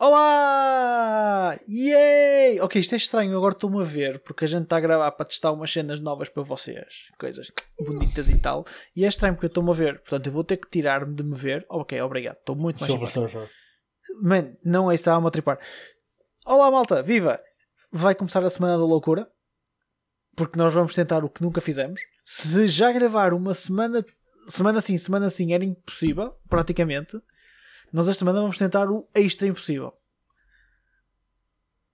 Olá! Yay! Ok, isto é estranho, agora estou-me a ver, porque a gente está a gravar para testar umas cenas novas para vocês, coisas bonitas e tal, e é estranho porque eu estou-me a ver, portanto eu vou ter que tirar-me de me ver. Ok, obrigado, estou muito mais Silver. Surfer. Man, não é isso, estava-me a tripar. Olá malta, viva! Vai começar a semana da loucura, porque nós vamos tentar o que nunca fizemos. Se já gravar uma semana, semana sim, semana sim, era impossível, praticamente. Nós esta semana vamos tentar o extra impossível.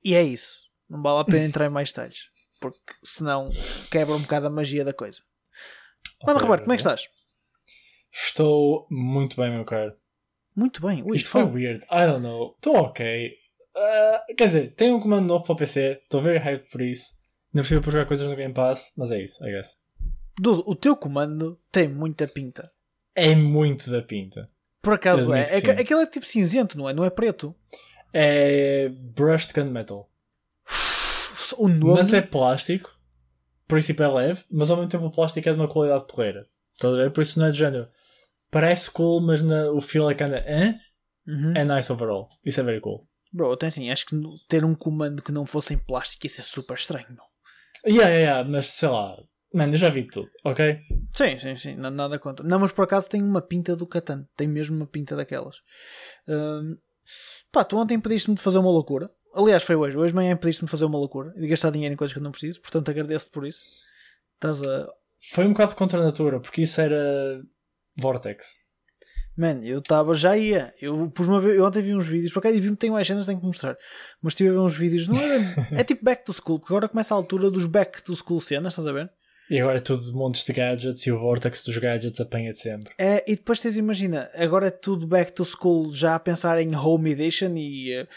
E é isso. Não vale a pena entrar em mais detalhes. Porque senão quebra um bocado a magia da coisa. Mano, Ok, Roberto, como é que estás? Estou muito bem, meu caro. Muito bem. Ui, Isto foi fala. weird. I don't know. Estou ok. Ah, quer dizer, tenho um comando novo para o PC. Estou very hyped por isso. Ainda preciso para jogar coisas no Game Pass. Mas é isso, I guess. Dudu, o teu comando tem muita pinta. É muito da pinta. Por acaso é. é. Aquele é tipo cinzento, não é? Não é preto. É brushed gunmetal. O nome. Mas é plástico. Por isso é leve. Mas ao mesmo tempo o plástico é de uma qualidade porreira. Estás a ver? Por isso não é de género. Parece cool, mas na- o feel é kinda eh? Uhum. É nice overall. Isso é very cool. Bro, eu tenho assim, acho que ter um comando que não fosse em plástico isso é super estranho, meu. Yeah, yeah, yeah. Mas sei lá. Mano, eu já vi tudo, ok? Sim, sim, sim, na- nada contra. Não, mas por acaso tem uma pinta do Catan, tem mesmo uma pinta daquelas. Hum, pá, tu ontem pediste-me de fazer uma loucura. Aliás, foi hoje. Hoje de manhã pediste-me de fazer uma loucura e de gastar dinheiro em coisas que eu não preciso, portanto agradeço-te por isso. Estás a. Foi um bocado contra a natura, porque isso era Vortex. Man, eu estava, já ia. Eu pus uma vez, eu ontem vi uns vídeos, por acaso e vi-me, tenho mais cenas, tenho que mostrar. Mas estive a ver uns vídeos, não era. é tipo back to school, porque agora começa a altura dos back to school cenas, estás a ver? E agora é tudo montes de gadgets e o Vortex dos gadgets apanha-te sempre. É, e depois tens, imagina, agora é tudo back to school, já a pensar em home edition e eh,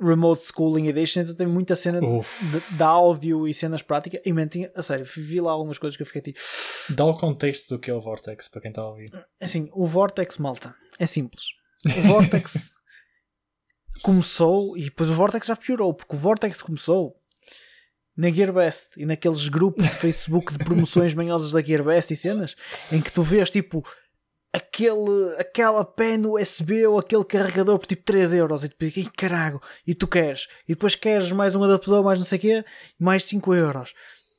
remote schooling edition, então tem muita cena de, de áudio e cenas práticas. E tinha- a sério, vi lá algumas coisas que eu fiquei tipo, Dá o contexto do que é o Vortex para quem está a ouvir. assim, o Vortex, malta, é simples. O Vortex começou e depois o Vortex já piorou, porque o Vortex começou na Gearbest e naqueles grupos de Facebook de promoções manhosas da Gearbest e cenas em que tu vês tipo aquele, aquela pen USB ou aquele carregador por tipo 3 euros e tu pensas, "Ih, caralho, e tu queres, e depois queres mais um adaptador, mais não sei o quê, mais 5 euros.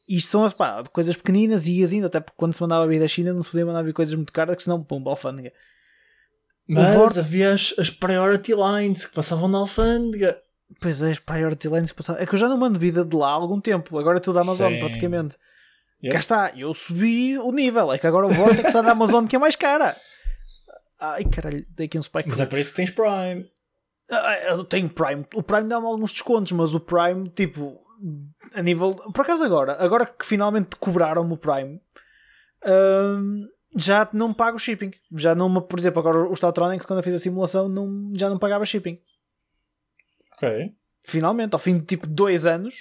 Isto são pá, coisas pequeninas e ias indo, até porque quando se mandava vir da China não se podia mandar vir coisas muito caras, que senão, pum, alfândega. Mas Vortex- havia as, as priority lines que passavam na alfândega. Pois é, as priority lines que passavam. É que eu já não mando vida de lá há algum tempo, agora é tudo Amazon Sim. praticamente. Yep. Cá está, eu subi o nível, é que agora o Vortex está da Amazon que é mais cara. Ai caralho, dei aqui um spike. Mas é por isso que tens Prime. Ah, Eu tenho Prime. O Prime dá-me alguns descontos, mas o Prime, tipo, a nível. Por acaso agora, agora que finalmente cobraram-me o Prime, hum, já não pago o shipping. Já não por exemplo, agora o Statronics, quando eu fiz a simulação, não, já não pagava shipping. Ok. Finalmente, ao fim de tipo dois anos,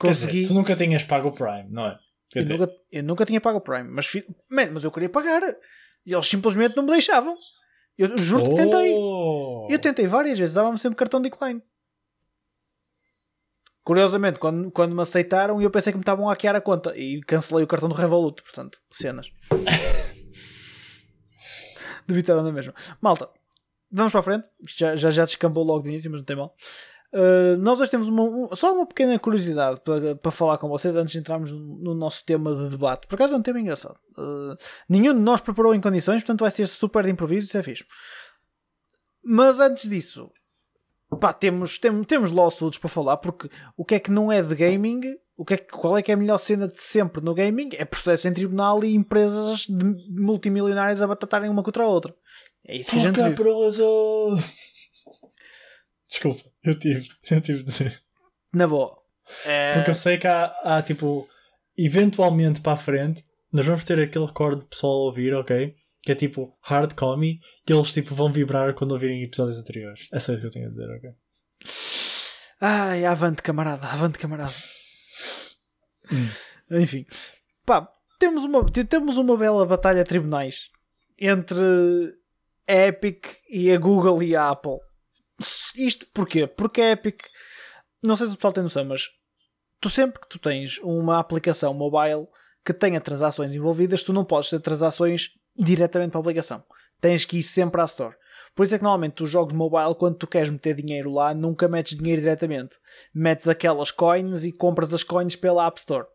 Quer dizer, consegui. tu nunca tinhas pago o Prime, não é? Eu, nunca, eu nunca tinha pago o Prime, mas, Man, mas eu queria pagar. E eles simplesmente não me deixavam. Eu juro que tentei. Oh! Eu tentei várias vezes, dava-me sempre cartão decline. Curiosamente, quando, quando me aceitaram, eu pensei que me estavam a hackear a conta e cancelei o cartão do Revolut. Portanto, cenas. Debitaram na mesma. Malta, vamos para a frente. Já, já, já descambou logo de início, mas não tem mal. Uh, nós hoje temos uma, um- só uma pequena curiosidade para, para falar com vocês antes de entrarmos no, no nosso tema de debate. Por acaso é um tema engraçado. Uh, nenhum de nós preparou em condições, portanto vai ser super de improviso, isso é fixe. Mas antes disso, pá, temos, temos, temos lawsuits para falar, porque o que é que não é de gaming, o que é, que- qual é que é a melhor cena de sempre no gaming? É processo em tribunal e empresas multimilionárias a batatarem uma contra a outra. É isso que a gente Foca proso! Desculpa, eu tive, eu tive de dizer. Na boa. É, Porque eu sei que há, há, tipo, eventualmente para a frente, nós vamos ter aquele recorde de pessoal a ouvir, ok? Que é tipo hard commie, que eles tipo vão vibrar quando ouvirem episódios anteriores. É só isso que eu tenho a dizer, ok? Ai, avante camarada, avante camarada. Enfim, pá, temos uma, te- temos uma bela batalha a tribunais entre a Epic e a Google e a Apple. Isto porquê? Porque a Epic, não sei se o pessoal tem noção, mas tu sempre que tu tens uma aplicação mobile que tenha transações envolvidas, tu não podes ter transações diretamente para a aplicação. Tens que ir sempre à Store. Por isso é que normalmente os jogos mobile, quando tu queres meter dinheiro lá, nunca metes dinheiro diretamente. Metes aquelas coins e compras as coins pela App Store.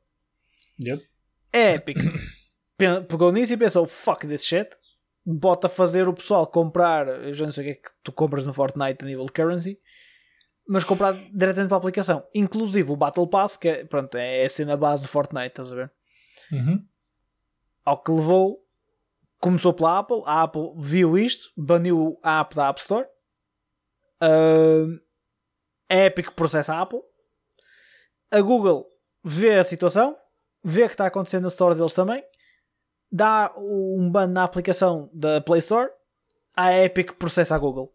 Yep. É Epic pegou nisso e pensou: fuck this shit. Bota a fazer o pessoal comprar. Eu já não sei o que é que tu compras no Fortnite a nível de currency, mas comprar diretamente para a aplicação. Inclusive o Battle Pass, que é, pronto, é a cena base do Fortnite, estás a ver? Uhum. Ao que levou, começou pela Apple. A Apple viu isto, baniu a app da App Store. Uh, a Epic processa a Apple. A Google vê a situação, vê que está acontecendo na Store deles também dá um ban na aplicação da Play Store, a Epic processa a Google.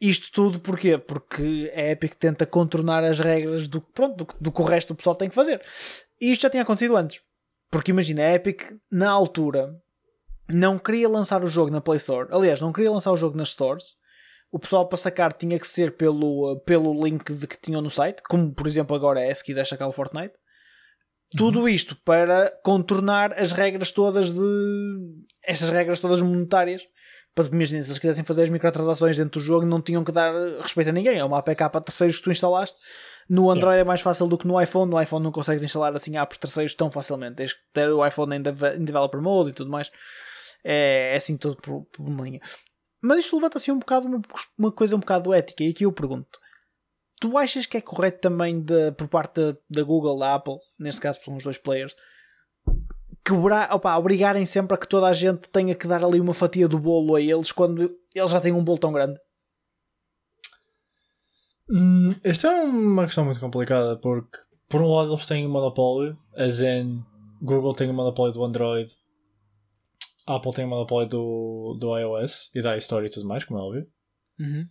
Isto tudo porquê? Porque a Epic tenta contornar as regras do, pronto, do, do que o resto do pessoal tem que fazer. E isto já tinha acontecido antes. Porque imagina, a Epic, na altura, não queria lançar o jogo na Play Store. Aliás, não queria lançar o jogo nas stores. O pessoal para sacar tinha que ser pelo, pelo link de que tinham no site, como por exemplo agora é se quiser sacar o Fortnite. Tudo isto para contornar as regras todas de. estas regras todas monetárias. Para imagina, se eles quisessem fazer as microtransações dentro do jogo, não tinham que dar respeito a ninguém. É uma APK para terceiros que tu instalaste. No Android yeah. é mais fácil do que no iPhone. No iPhone não consegues instalar assim apps terceiros tão facilmente. Tens que ter o iPhone em, Developer Mode e tudo mais. É, é assim tudo por, por uma linha. Mas isto levanta assim um bocado uma, uma coisa um bocado ética. E aqui eu pergunto: Tu achas que é correto também de, por parte da, da Google, da Apple, neste caso são os dois players, quebrar, opa, obrigarem sempre a que toda a gente tenha que dar ali uma fatia do bolo a eles quando eles já têm um bolo tão grande? Hum, esta é uma questão muito complicada porque, por um lado, eles têm um monopólio, a Zen, Google tem um monopólio do Android, Apple tem um monopólio do, do iOS e da iStory e tudo mais, como é óbvio. Uhum.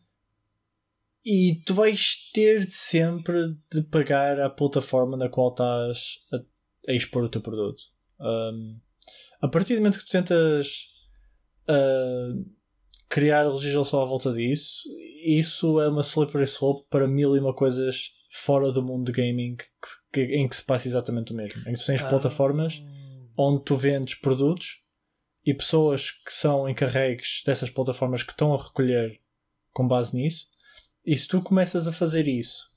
E tu vais ter sempre de pagar a plataforma na qual estás a, a expor o teu produto. Um, a partir do momento que tu tentas uh, criar legislação à volta disso, isso é uma slippery slope para mil e uma coisas fora do mundo de gaming que, que, em que se passa exatamente o mesmo. Em que tu tens ah. plataformas onde tu vendes produtos e pessoas que são encarregues dessas plataformas que estão a recolher com base nisso e se tu começas a fazer isso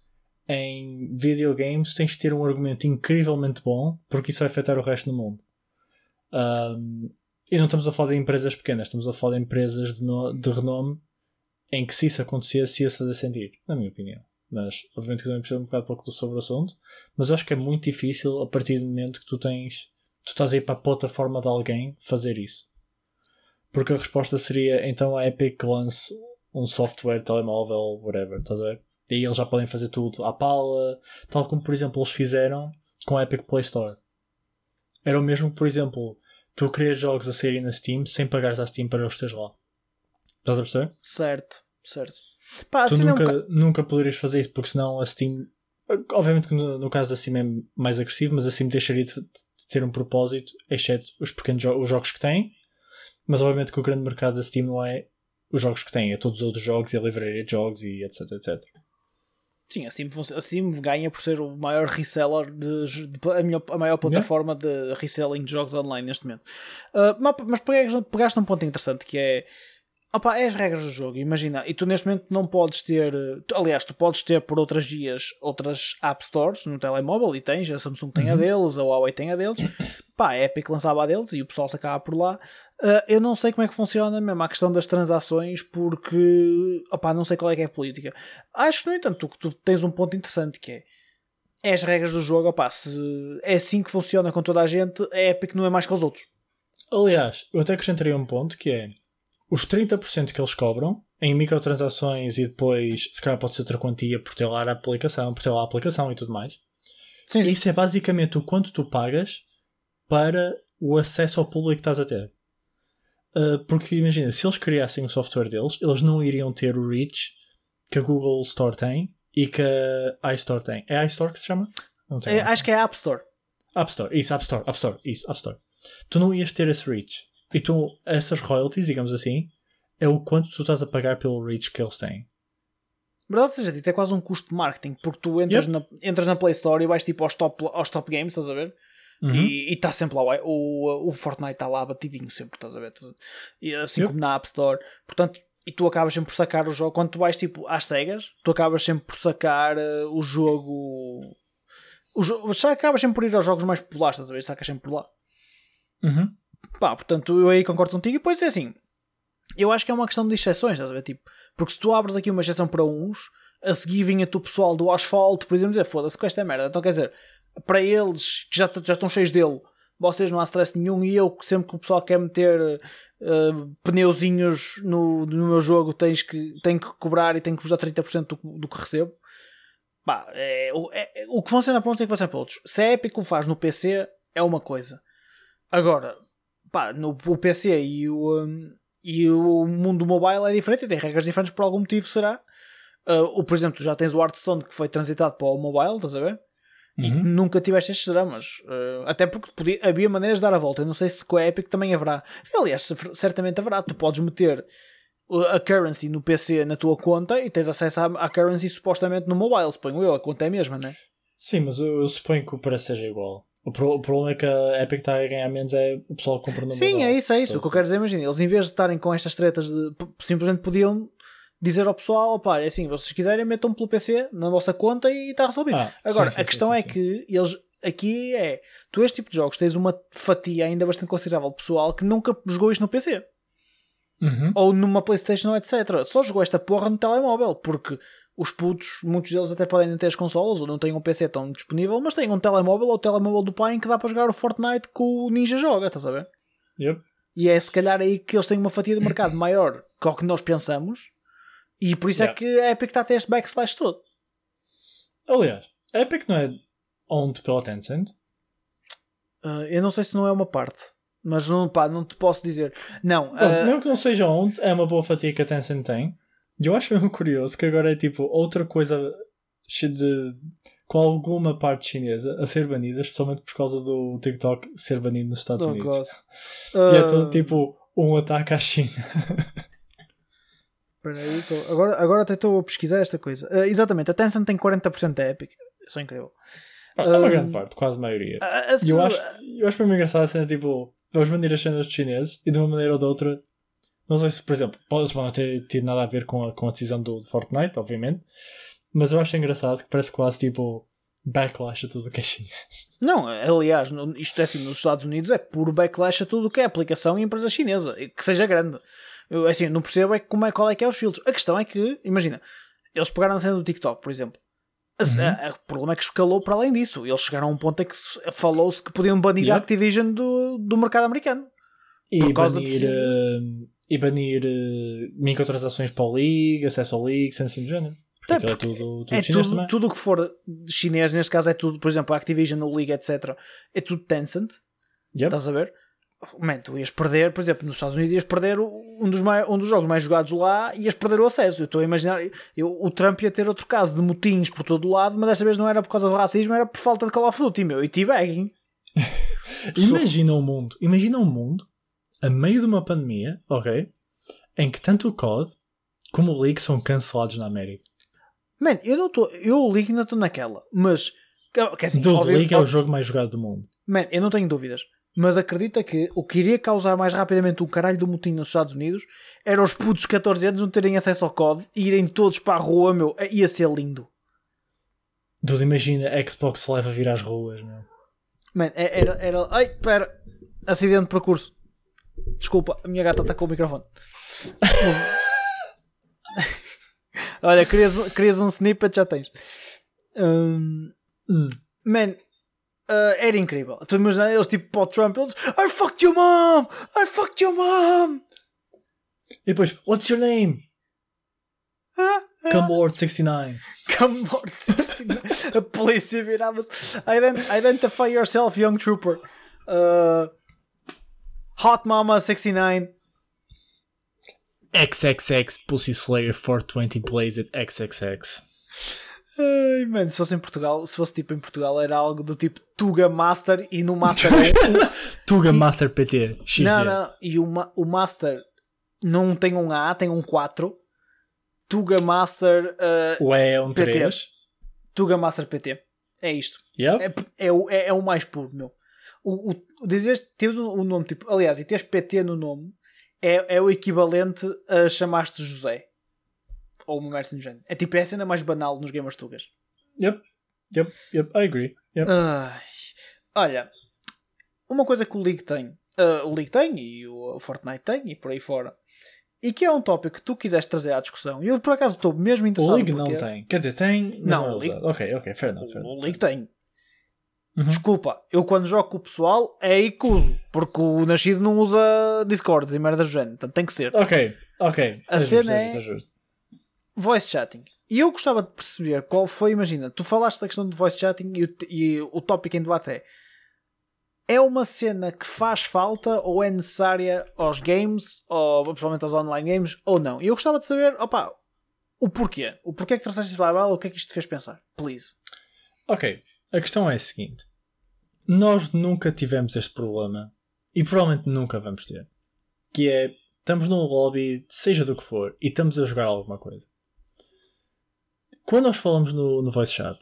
em videogames, tens de ter um argumento incrivelmente bom, porque isso vai afetar o resto do mundo. Um, e não estamos a falar de empresas pequenas, estamos a falar de empresas de, no, de renome em que se isso acontecesse ia-se fazer sentido, na minha opinião. Mas, obviamente, que também percebo um bocado pouco sobre o assunto, mas eu acho que é muito difícil a partir do momento que tu tens, tu estás aí para a plataforma de alguém fazer isso. Porque a resposta seria então a Epic lance um software, telemóvel, whatever, estás a ver? E aí eles já podem fazer tudo à pala, tal como por exemplo eles fizeram com a Epic Play Store. Era o mesmo que, por exemplo, tu querias jogos a saírem na Steam sem pagares à Steam para os teres lá. Estás a perceber? Certo, certo. Pá, tu assim nunca, um... nunca poderias fazer isso porque senão a Steam. Obviamente que no, no caso da Steam é mais agressivo, mas a Steam deixaria de, de ter um propósito, exceto os pequenos jo os jogos que tem. Mas obviamente que o grande mercado da Steam não é os jogos que têm, a todos os outros jogos e a livraria de jogos e etc, etc. Sim, a Steam, a Steam ganha por ser o maior reseller, de, de a, minha, a, maior plataforma de reselling de jogos online neste momento. Uh, mas pegaste, pegaste um ponto interessante que é Opa, é as regras do jogo, imagina. E tu neste momento não podes ter. Aliás, tu podes ter por outras vias outras App Stores no telemóvel e tens. A Samsung tem uhum. a deles, a Huawei tem a deles. Pá, a Epic lançava a deles e o pessoal sacava por lá. Uh, eu não sei como é que funciona mesmo a questão das transações porque. Opa, não sei qual é que é a política. Acho que, no entanto, tu, tu tens um ponto interessante que é. É as regras do jogo, opa, se é assim que funciona com toda a gente, a Epic não é mais que os outros. Aliás, eu até acrescentaria um ponto que é os 30% que eles cobram em microtransações e depois, se calhar pode ser outra quantia por ter lá a aplicação, por ter lá a aplicação e tudo mais. Sim. Isso é basicamente o quanto tu pagas para o acesso ao público que estás a ter. Uh, porque imagina, se eles criassem o software deles, eles não iriam ter o reach que a Google Store tem e que a iStore tem. É a iStore que se chama? É, acho que é a App Store. App Store, isso, App Store, App Store, isso, App Store. Tu não ias ter esse reach. Então, essas royalties, digamos assim, é o quanto tu estás a pagar pelo reach que eles têm. Verdade seja dito, é quase um custo de marketing, porque tu entras, yep. na, entras na Play Store e vais tipo aos top, aos top games, estás a ver? Uhum. E está sempre lá. O, o, Fortnite está lá batidinho sempre, estás a ver? E, assim Yep. como na App Store. Portanto, e tu acabas sempre por sacar o jogo. Quando tu vais tipo às cegas, tu acabas sempre por sacar eh, o jogo. O jogo já acabas sempre por ir aos jogos mais populares, estás a ver? Sacas sempre por lá. Uhum. Pá, portanto, eu aí concordo contigo. E depois é assim, eu acho que é uma questão de exceções, estás a ver? Tipo, porque se tu abres aqui uma exceção para uns, a seguir vinha-te o pessoal do asfalto, por exemplo, dizer foda-se com esta merda. Então quer dizer, para eles que já, já estão cheios dele, vocês não há stress nenhum. E eu, que sempre que o pessoal quer meter eh, pneuzinhos no, no meu jogo, tens que, tenho que cobrar e tenho que vos dar 30% do, do que recebo. Pá, é, é- é- o que funciona para uns tem que funcionar para outros. Se a Epic o faz no PC, é uma coisa. Agora, pá, no o PC e o, um, e o mundo mobile é diferente e tem regras diferentes por algum motivo, será? Uh, o, por exemplo, tu já tens o Hearthstone que foi transitado para o mobile, estás a ver? E Uhum. nunca tiveste estes dramas. Uh, até porque podia- havia maneiras de dar a volta. Eu não sei se com a Epic também haverá. Aliás, cer- certamente haverá. Tu podes meter a currency no PC na tua conta e tens acesso à, à currency supostamente no mobile. Suponho eu, a conta é a mesma, né? Sim, mas eu, eu suponho que o preço seja igual. O, pro- o problema é que a Epic está a ganhar menos é o pessoal que compra no Sim, é isso, é isso. O que eu quero dizer, imagina, eles em vez de estarem com estas tretas de simplesmente podiam dizer ao pessoal, pá, é assim, vocês quiserem metam pelo PC na vossa conta e está resolvido. Ah, Agora, sim, sim, a questão sim, é que eles aqui é, tu este tipo de jogos tens uma fatia ainda bastante considerável de pessoal que nunca jogou isto no PC Uhum. ou numa Playstation, etc. Só jogou esta porra no telemóvel, porque os putos, muitos deles até podem ter as consolas ou não têm um PC tão disponível, mas têm um telemóvel ou o telemóvel do pai em que dá para jogar o Fortnite que o Ninja joga, estás a ver? Yep. E é se calhar aí que eles têm uma fatia de mercado maior que o que nós pensamos. E por isso é Yeah. que a Epic está a ter este backslash todo. Aliás, a Epic não é owned pela Tencent? Uh, eu não sei se não é uma parte. Mas não, pá, não te posso dizer. Não, Bom, uh, mesmo que não seja owned, é uma boa fatia que a Tencent tem. Eu acho mesmo curioso que agora é tipo outra coisa de, com alguma parte chinesa a ser banida, especialmente por causa do TikTok ser banido nos Estados oh Unidos. E é todo tipo um ataque à China. espera aí, tô- agora, agora até estou a pesquisar esta coisa. Uh, exatamente, a Tencent tem 40% da Epic. Isso é incrível. É uma Um, grande parte, quase a maioria. A- a- a- eu acho, eu acho mesmo engraçado a cena, tipo, vamos banir as cenas dos chineses e de uma maneira ou de outra, não sei se, por exemplo, pode não ter tido nada a ver com a, com a decisão do Fortnite, obviamente, mas eu acho engraçado que parece quase tipo backlash a tudo o que é chinês. Não, aliás, isto é assim, nos Estados Unidos é puro backlash a tudo o que é aplicação e empresa chinesa, que seja grande. Eu assim, não percebo é como é, qual é que é os filtros. A questão é que, imagina, eles pegaram a cena do TikTok, por exemplo. A- Uhum. a- a- o problema é que escalou para além disso. Eles chegaram a um ponto em que se- falou-se que podiam banir a Yep. Activision do, do mercado americano. E Por causa de banir, si. eh, e banir eh, microtransações para o League, acesso ao League, sem assim do género. Porque É, tudo, tudo É chinês tudo, também. tudo o que for chinês, neste caso é tudo, por exemplo, a Activision, o League, etc. É tudo Tencent. Yep. Estás a ver? Man, tu ias perder, por exemplo, nos Estados Unidos ias perder o- um dos, mai- um dos jogos mais jogados lá e ias perder o acesso. Eu estou a imaginar, eu, o Trump ia ter outro caso de motins por todo o lado, mas desta vez não era por causa do racismo, era por falta de Call of Duty, meu, e teabagging. Imagina um mundo, imagina um mundo a meio de uma pandemia, ok? Em que tanto o COD como o League são cancelados na América. Man, eu não estou, eu o League ainda estou naquela, mas, que assim, óbvio- League é o jogo mais jogado do mundo. Man, eu não tenho dúvidas. Mas acredita que o que iria causar mais rapidamente o caralho do motim nos Estados Unidos era os putos de 14 anos não terem acesso ao COD e irem todos para a rua, meu. Ia ser lindo. Dude, imagina a Xbox Live a vir às ruas, meu. Man, é- era. era ai, pera. Acidente de percurso. Desculpa, a minha gata está com o microfone. Olha, querias, querias um snippet, já tens. Hum, Hum. Man, uh, era incrível. Tu imaginas eles tipo para o Trump, eles I fucked your mom! I fucked your mom! E depois, what's your name? Cumlord69. Come on, 69. a polícia virava-se. Ident- Identify yourself, young trooper. Uh, Hot Mama 69. XXX Pussy Slayer 420 Blazed XXX. Ai, mano, se fosse em Portugal, se fosse tipo em Portugal, era algo do tipo Tuga Master e no Master é. Tuga Master PT. XD. não, não, e o, o Master não tem um A, tem um 4. Tuga Master. uh, E é um PT. 3. Tuga Master PT. É isto. Yep. É, é, o- é, é o mais puro, meu. O, o, dizeres teres o, nome, tipo, aliás, e teres PT no nome é, é o equivalente a chamar-te José. Ou uma merda do género. É tipo, é a cena mais banal nos Gamers Tugas. Yep, yep, yep, I agree. Yep. Ai, olha, uma coisa que o League tem, uh, o League tem e o Fortnite tem e por aí fora, e que é um tópico que tu quiseste trazer à discussão, e eu por acaso estou mesmo interessado. O League porque... não tem. Quer dizer, tem. Não, é o League-. Ok, ok, fair enough. Fair enough. O League tem. Uhum. Desculpa, eu quando jogo com o pessoal é aí que uso, porque o Nascido não usa Discords e merda do género, portanto tem que ser. Ok, ok. A É cena justo, é- justo. Voice chatting. E eu gostava de perceber qual foi, imagina, tu falaste da questão de voice chatting e o, e o tópico em debate é é uma cena que faz falta ou é necessária aos games, ou principalmente aos online games, ou não? E eu gostava de saber, opa, o porquê. O porquê que trouxeste isto para a bala, o que é que isto te fez pensar? Please. Ok, a questão é a seguinte: nós nunca tivemos este problema e provavelmente nunca vamos ter. Que é, estamos num lobby, seja do que for, e estamos a jogar alguma coisa. Quando nós falamos no, no voice chat,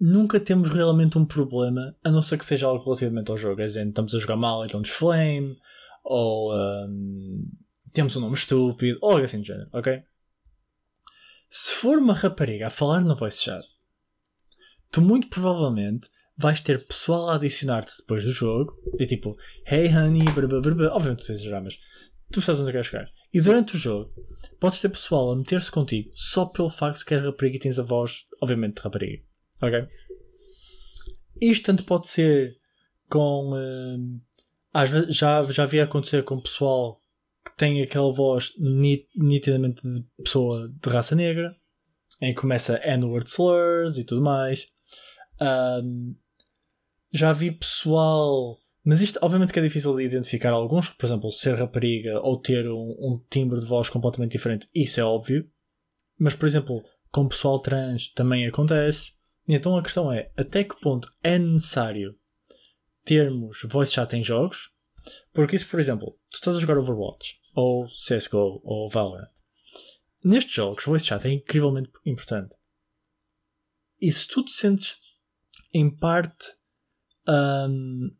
nunca temos realmente um problema, a não ser que seja algo relativamente ao jogo. É dizer, estamos a jogar mal, então nos flame, ou ahm, temos um nome estúpido, ou algo assim do género, ok? Se for uma rapariga a falar no voice chat, tu muito provavelmente vais ter pessoal a adicionar-te depois do jogo, e tipo, hey honey, blá, blá, blá, obviamente tu tens já, mas tu sabes onde quero chegar. E durante o jogo, podes ter pessoal a meter-se contigo só pelo facto de que és rapariga e tens a voz, obviamente, de rapariga. Ok? Isto tanto pode ser com. hum, às vezes já, já havia acontecer com pessoal que tem aquela voz ni- nitidamente de pessoa de raça negra, em que começa N-word slurs e tudo mais. Hum, já vi pessoal. Mas isto, obviamente, que é difícil de identificar alguns. Por exemplo, ser rapariga ou ter um, um timbre de voz completamente diferente, isso é óbvio. Mas, por exemplo, com pessoal trans também acontece. Então a questão é: até que ponto é necessário termos voice chat em jogos? Porque isso, por exemplo, tu estás a jogar Overwatch, ou CSGO, ou Valorant. Nestes jogos, voice chat é incrivelmente importante. E se tu te sentes, em parte, hum,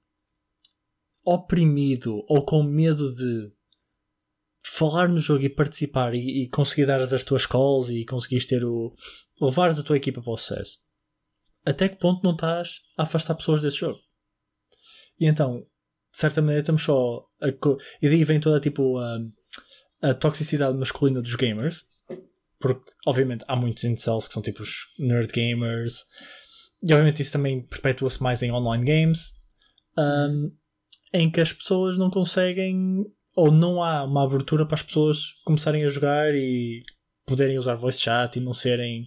oprimido ou com medo de falar no jogo e participar e, e conseguir dar as tuas calls e conseguires ter o. levares a tua equipa para o sucesso, até que ponto não estás a afastar pessoas desse jogo? E então, de certa maneira, estamos só. A, e daí vem toda tipo a, a toxicidade masculina dos gamers, porque obviamente há muitos incels que são tipo os nerd gamers, e obviamente isso também perpetua-se mais em online games, um, em que as pessoas não conseguem, ou não há uma abertura para as pessoas começarem a jogar e poderem usar voice chat e não serem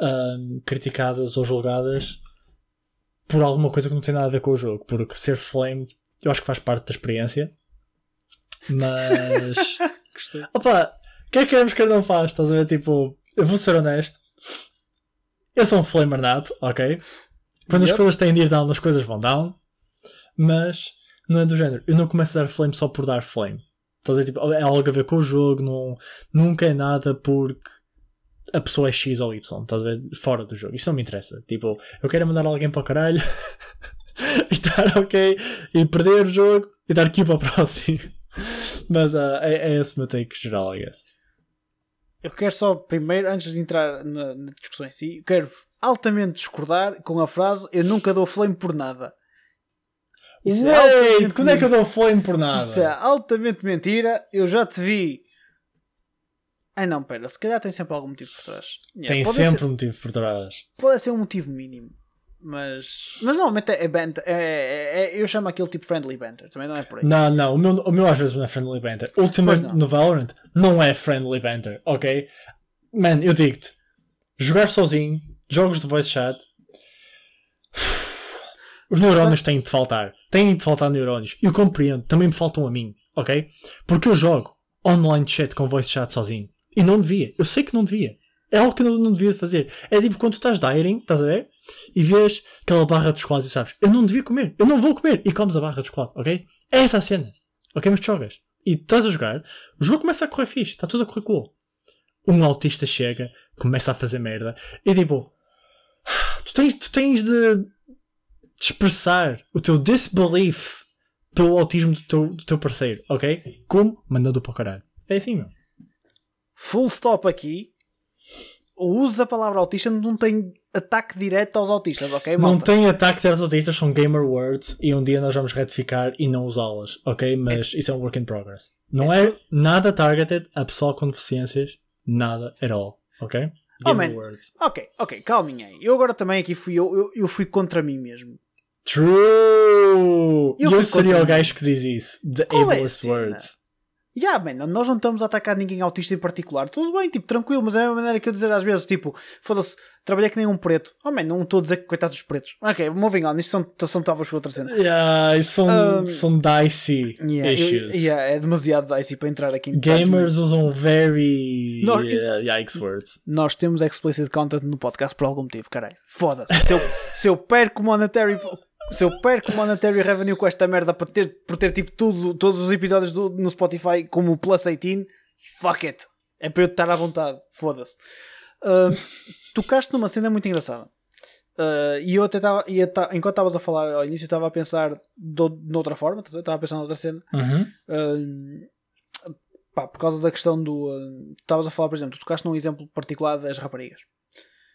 um, criticadas ou julgadas por alguma coisa que não tem nada a ver com o jogo, porque ser flamed eu acho que faz parte da experiência, mas Gostei. Opa, quer queremos, quer não faz, estás a ver? Tipo, eu vou ser honesto. Eu sou um flamer nato, ok? Quando as Yep. coisas têm de ir down, as coisas vão down. Mas não é do género. Eu não começo a dar flame só por dar flame. Estás a ver? Tipo, é algo a ver com o jogo, não, nunca é nada porque a pessoa é X ou Y, estás a ver? Fora do jogo. Isso não me interessa. Tipo, eu quero mandar alguém para o caralho e estar ok e perder o jogo e dar aqui para o próximo. Mas ah, é, é esse o meu take geral, I guess. Eu quero só, primeiro, antes de entrar na, na discussão em si, quero altamente discordar com a frase Eu nunca dou flame por nada. Isso é Wait, altamente quando é que eu dou flame por nada? Isso é altamente mentira. Eu já te vi. Ai não, pera, se calhar tem sempre algum motivo por trás. Yeah, Tem sempre Ser, um motivo por trás. pode ser um motivo mínimo. Mas, mas normalmente é, banter, é, é- é- eu chamo aquele tipo friendly banter, também não é por aí. Não, não, o meu, o meu às vezes não é friendly banter. Pois não. no Valorant não é friendly banter, ok? Man, eu digo-te, jogar sozinho, jogos de voice chat, os neurónios têm de faltar. Têm de faltar neurónios. Eu compreendo, também me faltam a mim, ok? Porque eu jogo online chat com voice chat sozinho. E não devia. Eu sei que não devia. É algo que eu não, não devia fazer. É tipo quando tu estás dieting, estás a ver? E vês aquela barra de chocolate e sabes, eu não devia comer, eu não vou comer. E comes a barra de chocolate, ok? É essa a cena. Ok, mas jogas. E estás a jogar, o jogo começa a correr fixe, está tudo a correr cool. Um autista chega, começa a fazer merda. E tipo, tu tens, tu tens de de expressar o teu disbelief pelo autismo do teu, do teu parceiro, ok? Como? Mandando para o caralho. É assim, meu. Full stop aqui. O uso da palavra autista não tem ataque direto aos autistas, ok? Não malta? tem ataque aos autistas, são gamer words e um dia nós vamos retificar e não usá-las, ok? Mas isso é um work in progress. Não é, nada targeted a pessoal com deficiências, nada at all, ok? Oh, Gamer man. words. Ok, ok, calminha aí. Eu agora também aqui fui eu, eu, eu fui contra mim mesmo. True! Eu Eu, seria o gajo que diz isso. The Qual é a ablest cena? words. Já, man, nós não estamos a atacar ninguém autista em particular. Tudo bem, tipo, tranquilo, mas é a maneira que eu dizer às vezes, tipo, foda-se, trabalhei que nem um preto. Oh, man, não estou a dizer que coitados dos pretos. Ok, moving on, isto são, são talvez para outra cena. Yeah, isso são, Um, são dicey Yeah, eu- issues. yeah, é demasiado dicey para entrar aqui Gamers usam very Não, yeah, yikes words. Nós temos explicit content no podcast por algum motivo, caralho. Foda-se. Se eu, se eu perco monetary. Se eu perco monetary revenue com esta merda por ter, por ter tipo tudo, todos os episódios do- no Spotify como Plus 18, fuck it. É para eu estar à vontade. Foda-se. Ah, tocaste numa cena muito engraçada. Ah, e eu até estava. Enquanto estavas a falar ao início, eu estava a pensar de, de outra forma. Estava a pensar noutra cena. Uhum. Uh, pá, por causa da questão do. uh, tu estavas a falar, por exemplo, tu tocaste num exemplo particular das raparigas.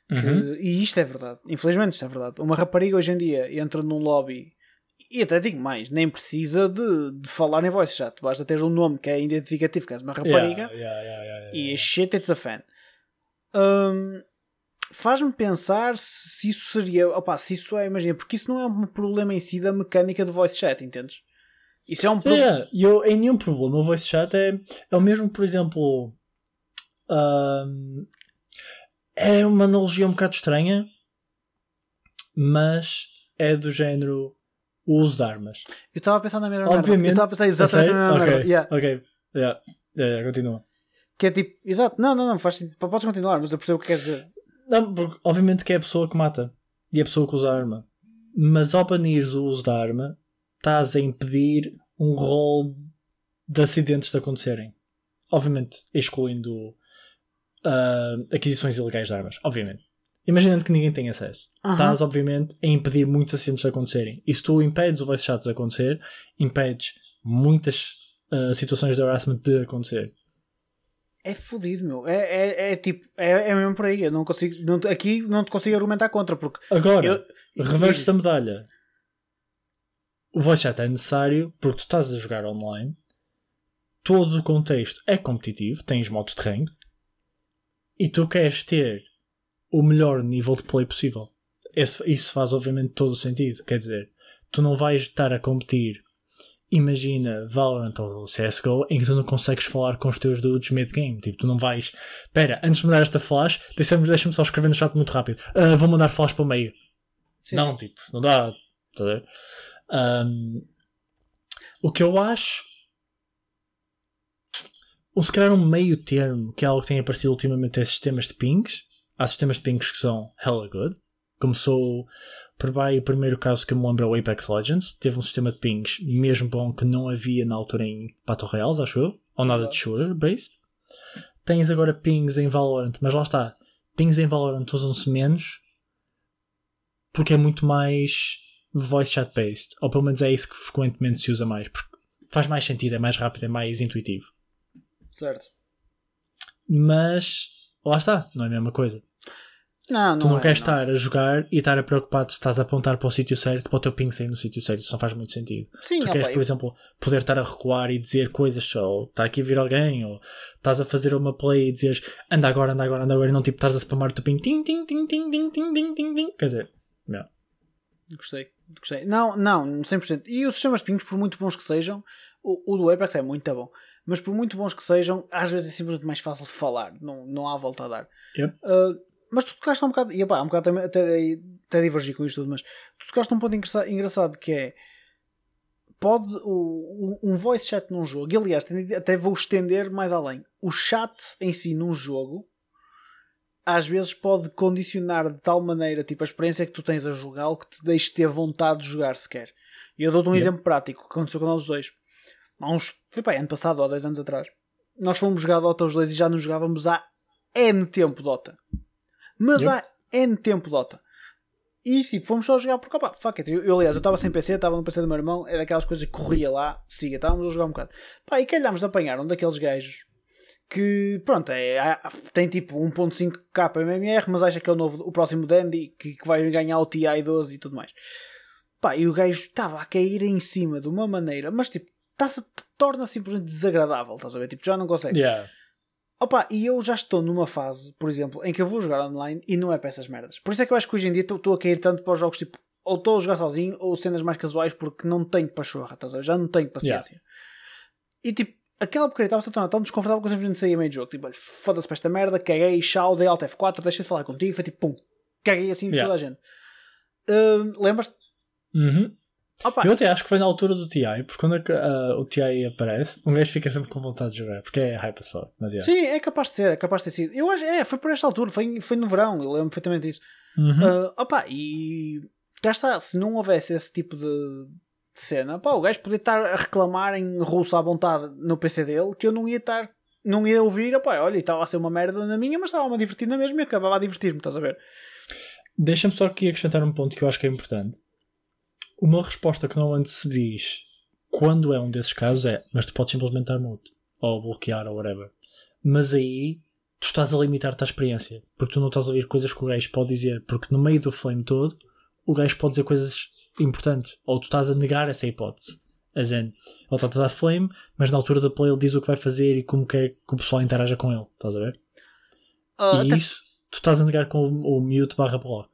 Que- Uhum. e isto é verdade. Infelizmente, isto é verdade. Uma rapariga hoje em dia entra num lobby. E até digo mais, nem precisa de, de falar em voice chat. Basta ter um nome que é identificativo, que és uma rapariga. Yeah, yeah, yeah, E shit, it's a fan. Um, Faz-me pensar se isso seria. Opá, se isso é, imagina, porque isso não é um problema em si da mecânica de voice chat, entendes? Isso é um problema. E eu, em nenhum problema, o voice chat é, é o mesmo, por exemplo. ahm, é uma analogia um bocado estranha, mas é do género o uso de armas. Eu estava a pensar na mesma merda. Eu Obviamente. estava a pensar exatamente na mesma merda. Ok, Yeah. ok. Yeah. Yeah, continua. Que é tipo, exato, não, não, não, faz sentido. Podes continuar, mas eu percebo o que queres dizer. Não, porque obviamente que é a pessoa que mata e a pessoa que usa a arma. Mas ao banires o uso da arma, estás a impedir um rol de acidentes de acontecerem. Obviamente, excluindo ah, aquisições ilegais de armas. Obviamente. Imaginando que ninguém tem acesso. Aham. Estás, obviamente, a impedir muitos acidentes de acontecerem. E se tu impedes o voice chat de acontecer, impedes muitas ah, situações de harassment de acontecer. É fodido, meu. É, é, é tipo, é, é mesmo por aí. Eu não consigo, não, aqui não te consigo argumentar contra, porque Agora, eu, reverso da medalha. O voice chat é necessário porque tu estás a jogar online, todo o contexto é competitivo, tens modos de ranked e tu queres ter o melhor nível de play possível. Esse- isso faz obviamente todo o sentido. Quer dizer, tu não vais estar a competir. Imagina Valorant ou CSGO em que tu não consegues falar com os teus dudes mid-game. Tipo, tu não vais. Espera, antes de mandar esta flash, deixa-me deixa só escrever no chat muito rápido. Ah, vou mandar flash para o meio. Sim, não, tipo, se não dá. Tá? Ahm, o que eu acho. Ou se calhar um meio termo, que é algo que tem aparecido ultimamente, é sistemas de pings. Há sistemas de pings que são hella good. Começou por bem o primeiro caso que eu me lembro é o Apex Legends. Teve um sistema de pings mesmo bom que não havia na altura em Battle Royales, acho eu. Ou nada de shooter based. Tens agora pings em Valorant, mas lá está. Pings em Valorant usam-se menos porque é muito mais voice chat based. Ou pelo menos é isso que frequentemente se usa mais. Porque faz mais sentido, é mais rápido, é mais intuitivo. Certo. Mas lá está, não é a mesma coisa. Não, não tu não é, queres estar a jogar e estar a preocupado se estás a apontar para o sítio certo, para o teu ping sair no sítio certo. Isso não faz muito sentido. Sim, tu queres, por exemplo, poder estar a recuar e dizer coisas, ou está aqui a vir alguém, ou estás a fazer uma play e dizeres anda agora, anda agora, anda agora, e não tipo estás a spamar o teu ping, tim, tim, tim, tim, tim, tim, tim, tim, tim. Quer dizer, não. Gostei, gostei. Não, não, 100%. E os sistemas de pingos, por muito bons que sejam, o, o do Apex é muito bom, mas por muito bons que sejam, às vezes é simplesmente mais fácil de falar, não, não há volta a dar. Yep. Uh, mas tu tocaste um bocado, e epá, um bocado também, até, até divergi com isto tudo, mas tu tocaste um ponto engraçado, que é pode o, um voice chat num jogo, e aliás, até vou estender mais além. O chat em si num jogo às vezes pode condicionar de tal maneira tipo, a experiência que tu tens a jogá-lo que te deixe ter vontade de jogar sequer. E eu dou-te um exemplo prático que aconteceu com nós dois. Há uns, foi pá, ano passado ou há dois anos atrás. Nós fomos jogar Dota os dois e já não jogávamos há N tempo Dota. Mas Yep. há N tempo Dota. E tipo, fomos só jogar porque, opa, fuck it. Eu, eu, aliás, eu estava sem PC, estava no PC do meu irmão, é daquelas coisas que corria lá, siga, estávamos a jogar um bocado. Pá, e calhámos de apanhar um daqueles gajos que, pronto, é, tem tipo 1.5k MMR, mas acha que é o, novo, o próximo Dandy que, que vai ganhar o TI 12 e tudo mais. Pá, e o gajo estava a cair em cima de uma maneira, mas tipo, tá torna simplesmente desagradável, estás a ver? Tipo, já não consegue. Yeah. Opa, e eu já estou numa fase, por exemplo, em que eu vou jogar online e não é para essas merdas. Por isso é que eu acho que hoje em dia estou a cair tanto para os jogos tipo, ou estou a jogar sozinho ou cenas mais casuais porque não tenho pachorra, estás a ver? Já não tenho paciência. Yeah. E tipo, aquela porcaria estava-se a tornar tão desconfortável que eu simplesmente saía meio de jogo. Tipo, olha, foda-se para esta merda, caguei, tchau, dei Alt F4, deixei de falar contigo, foi tipo, pum, caguei assim yeah. toda a gente. Uh, Lembras-te? Uhum. Opa. Eu até acho que foi na altura do TI, porque quando uh, o TI aparece, um gajo fica sempre com vontade de jogar, porque é hype as fuck. Mas, yeah. Sim, é capaz de ser, é capaz de ter sido. Eu acho, é, foi por esta altura, foi, foi no verão, eu lembro perfeitamente disso. Uhum. Uh, opa, e cá está, se não houvesse esse tipo de, de cena, pá, o gajo podia estar a reclamar em russo à vontade no PC dele, que eu não ia estar, não ia ouvir, opa, olha, estava a ser uma merda na minha, mas estava-me a divertir na mesma e acabava a divertir-me, estás a ver? Deixa-me só aqui acrescentar um ponto que eu acho que é importante uma resposta que normalmente se diz quando é um desses casos é mas tu podes simplesmente dar mute ou bloquear ou whatever. Mas aí tu estás a limitar-te à experiência porque tu não estás a ouvir coisas que o gajo pode dizer porque no meio do flame todo o gajo pode dizer coisas importantes ou tu estás a negar essa hipótese. A Zen, ele está a dar flame, mas na altura da play ele diz o que vai fazer e como quer que o pessoal interaja com ele. Estás a ver? Uh, e isso tu estás a negar com o, o mute barra block.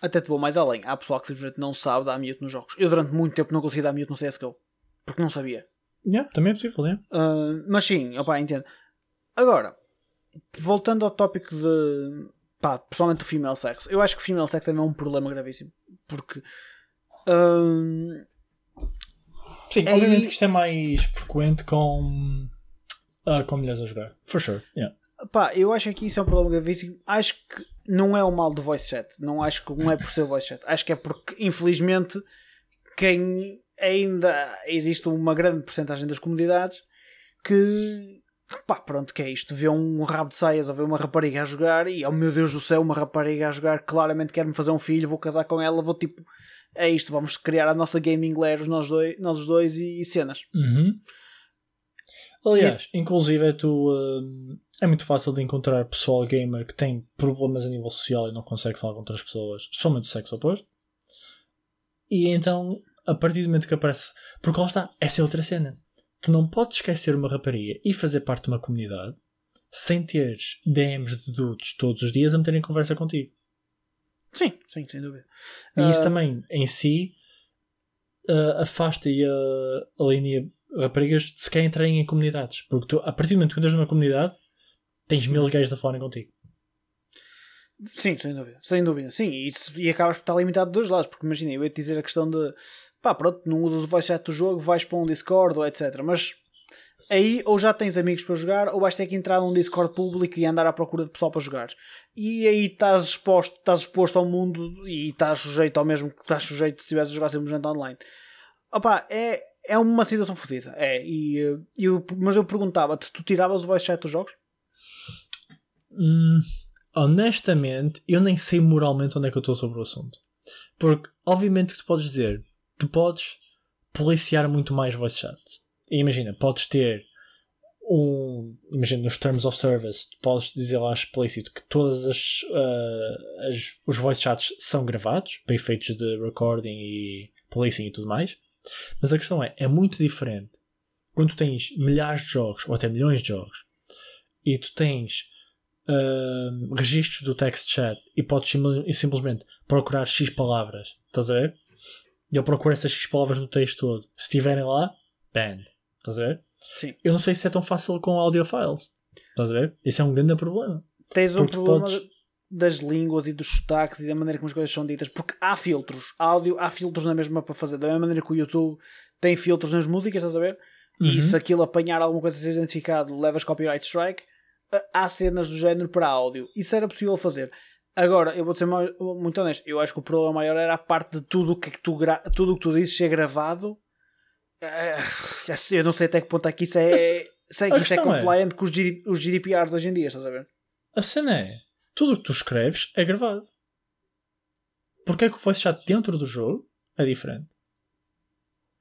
Até te vou mais além. Há pessoal que simplesmente não sabe dar mute nos jogos. Eu durante muito tempo não conseguia dar mute no CSGO. Porque não sabia. Yeah, também é possível, yeah. Uh, mas sim, opa, entendo. Agora, voltando ao tópico de. pá, pessoalmente o female sex. Eu acho que o female sex é um problema gravíssimo. Porque. Uh, sim, é obviamente que isto é mais frequente com. Uh, com mulheres a jogar. For sure, yeah. Pá, eu acho que isso é um problema gravíssimo. Acho que não é o mal do voice chat. Não acho que não é por ser voice chat. Acho que é porque, infelizmente, quem ainda existe uma grande porcentagem das comunidades que pá, pronto, que é isto? Vê um rabo de saias ou vê uma rapariga a jogar e, oh meu Deus do céu, uma rapariga a jogar, claramente quer-me fazer um filho, vou casar com ela, vou tipo, é isto, vamos criar a nossa gaming layer, nós dois, nós dois e, e cenas. Uhum. Aliás, e... inclusive é tu. Uh, é muito fácil de encontrar pessoal gamer que tem problemas a nível social e não consegue falar com outras pessoas, especialmente do sexo oposto. E então, a partir do momento que aparece. Porque lá está, essa é outra cena. Tu não podes esquecer uma rapariga e fazer parte de uma comunidade sem teres DMs de dudes todos os dias a meterem conversa contigo. Sim, sim, sem dúvida. E isso uh... também, em si, uh, afasta a, a linha raparigas de sequer entrarem em comunidades. Porque tu, a partir do momento que entras numa comunidade, tens mil gays da falarem contigo. Sim, sem dúvida. Sem dúvida. Sim, e, e acabas por estar limitado de dois lados. Porque imagina, eu ia te dizer a questão de pá, pronto, não usas o voice chat do jogo, vais para um Discord ou etc. Mas aí ou já tens amigos para jogar ou vais ter que entrar num Discord público e andar à procura de pessoal para jogar. E aí estás exposto, estás exposto ao mundo e estás sujeito ao mesmo que estás sujeito se estivesse a jogar simplesmente online. Opa, é, é uma situação fodida. É, e, eu, mas eu perguntava-te, tu tiravas o voice chat dos jogos? Hum, honestamente, eu nem sei moralmente onde é que eu estou sobre o assunto. Porque, obviamente, que tu podes dizer, tu podes policiar muito mais voice chat. E imagina, podes ter um. Imagina, nos Terms of Service, podes dizer lá explícito que todas as, uh, as os voice chats são gravados para efeitos de recording e policing e tudo mais. Mas a questão é, é muito diferente quando tu tens milhares de jogos, ou até milhões de jogos, e tu tens uh, registros do text chat e podes sim, simplesmente procurar X palavras, estás a ver? E eu procuro essas X palavras no texto todo. Se estiverem lá, banned. Estás a ver? Sim. Eu não sei se é tão fácil com audio files. Estás a ver? Esse é um grande problema. Tens um problema podes... das línguas e dos sotaques e da maneira como as coisas são ditas, porque há filtros. Áudio, há filtros na mesma para fazer. Da mesma maneira que o YouTube tem filtros nas músicas, estás a ver? Uhum. E se aquilo apanhar alguma coisa a ser identificado, levas copyright strike. Há cenas do género para áudio. Isso era possível fazer. Agora, eu vou ser muito honesto. Eu acho que o problema maior era a parte de tudo que, tu gra... tudo que tu dizes ser gravado. Eh, eu não sei até que ponto é que isso é. sei que isso é, é compliant é... com os, GDPRs hoje em dia, estás a ver? A cena é: tudo o que tu escreves é gravado. porque é que o voice chat dentro do jogo é diferente.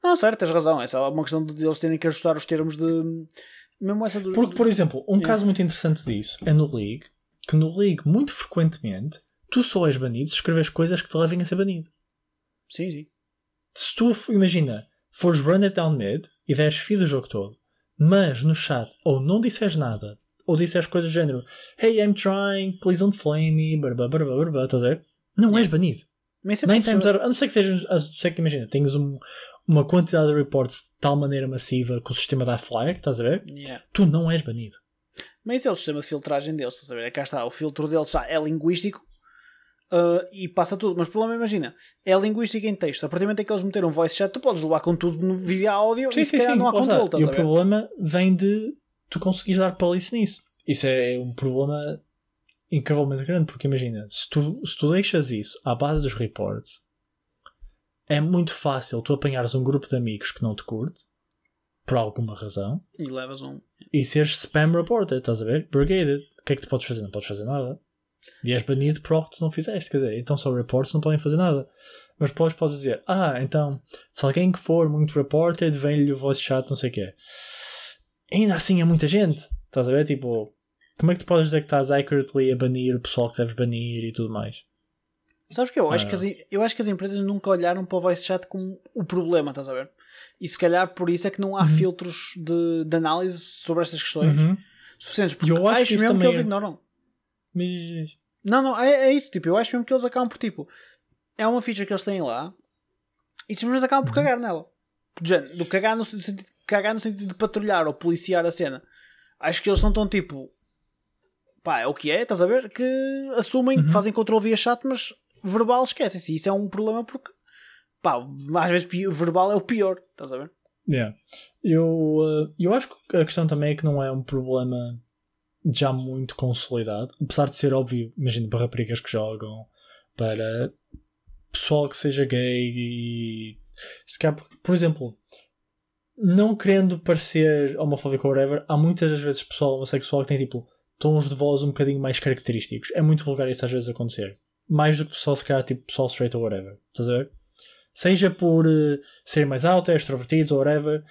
Não, certo, tens razão. É só uma questão de eles terem que ajustar os termos de. Mesmo essa do. Porque, por exemplo, um Yeah. caso muito interessante disso é no League, que no League, muito frequentemente, tu só és banido se escreves coisas que te levem a ser banido. Sim, sim. Se tu, imagina, fores run it down mid e deres feed o jogo todo, mas no chat ou não disseres nada, ou disseres coisas do género Hey, I'm trying, please don't flame me, barba, barba, barba, estás a ver? Não és banido. Mas Nem times zero. A não ser que seja. A não ser que imagina, tenhas um- uma quantidade de reports de tal maneira massiva que o sistema dá flag, estás a ver? Yeah. Tu não és banido. Mas é o sistema de filtragem deles, estás a ver? É cá está, o filtro deles já é linguístico uh, e passa tudo. Mas o problema, imagina, é linguístico em texto. A partir do momento em que eles meteram voice chat, tu podes levar com tudo no vídeo áudio e se calhar não há controle, E o problema vem de tu conseguires dar palice nisso. Isso é um problema incrivelmente grande, porque imagina, se tu, se tu deixas isso à base dos reports, é muito fácil tu apanhares um grupo de amigos que não te curte, por alguma razão, E levas um. e seres spam reporter, estás a ver? Brigaded. O que é que tu podes fazer? Não podes fazer nada. E és banido por algo que tu não fizeste. Quer dizer, então só reports não podem fazer nada. Mas depois podes dizer, ah, então, se alguém que for muito reported, vem-lhe o voice chat, não sei o quê. Ainda assim é muita gente. Estás a ver? Tipo, como é que tu podes dizer que estás accurately a banir o pessoal que deves banir e tudo mais? Sabes que eu acho, Ah. que as, eu acho que as empresas nunca olharam para o voice chat como o problema, estás a ver? E se calhar por isso é que não há Uhum. filtros de, de análise sobre estas questões Uhum. suficientes. Porque eu acho acho que mesmo que também eles é- ignoram. Mas, Não, não, é, é isso, tipo, eu acho mesmo que eles acabam por tipo. É uma feature que eles têm lá e simplesmente acabam por cagar nela. Do género, do cagar no sentido, cagar no sentido de patrulhar ou policiar a cena. Acho que eles não estão tipo. Pá, é o que é, estás a ver? Que assumem, Uhum. fazem control via chat, mas verbal esquecem-se. Isso é um problema porque. Pá, às vezes verbal é o pior, estás a ver? Yeah. Eu, uh, eu acho que a questão também é que não é um problema já muito consolidado, apesar de ser óbvio, imagino para raparigas que jogam, para pessoal que seja gay e se calhar, por, por exemplo, não querendo parecer homofóbico ou whatever, há muitas das vezes pessoal homossexual que tem tipo tons de voz um bocadinho mais característicos. É muito vulgar isso às vezes acontecer. Mais do que pessoal se calhar tipo pessoal straight ou whatever. Estás a ver? Seja por uh, ser mais alto, extrovertidos ou whatever,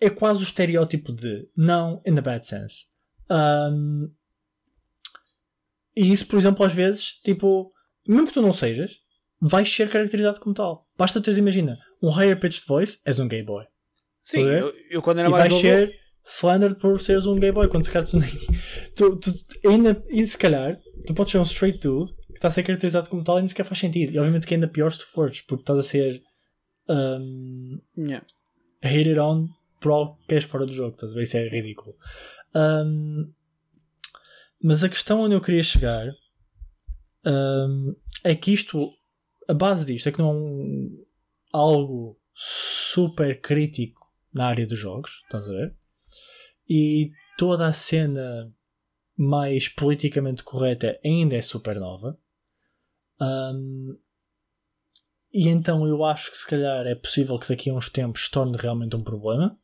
é quase o estereótipo de não in the bad sense. Um, e isso, por exemplo, às vezes, tipo, mesmo que tu não sejas, vais ser caracterizado como tal. Basta teres, imagina, um higher pitched voice, és um gay boy. Sim, eu, eu quando era e mais vais novo. ser slandered por seres um gay boy, quando se calhar tu nem. Tu, tu, ainda, e se calhar, tu podes ser um straight dude que está a ser caracterizado como tal e nem sequer faz sentido. E obviamente que ainda pior se tu fores, porque estás a ser. Um, Yeah. hated on por algo que és fora do jogo, estás a ver? Isso é ridículo. Um, mas a questão onde eu queria chegar um, é que isto, a base disto é que não é um, algo super crítico na área dos jogos, estás a ver? E toda a cena mais politicamente correta ainda é super nova. Um, e então eu acho que se calhar é possível que daqui a uns tempos se torne realmente um problema,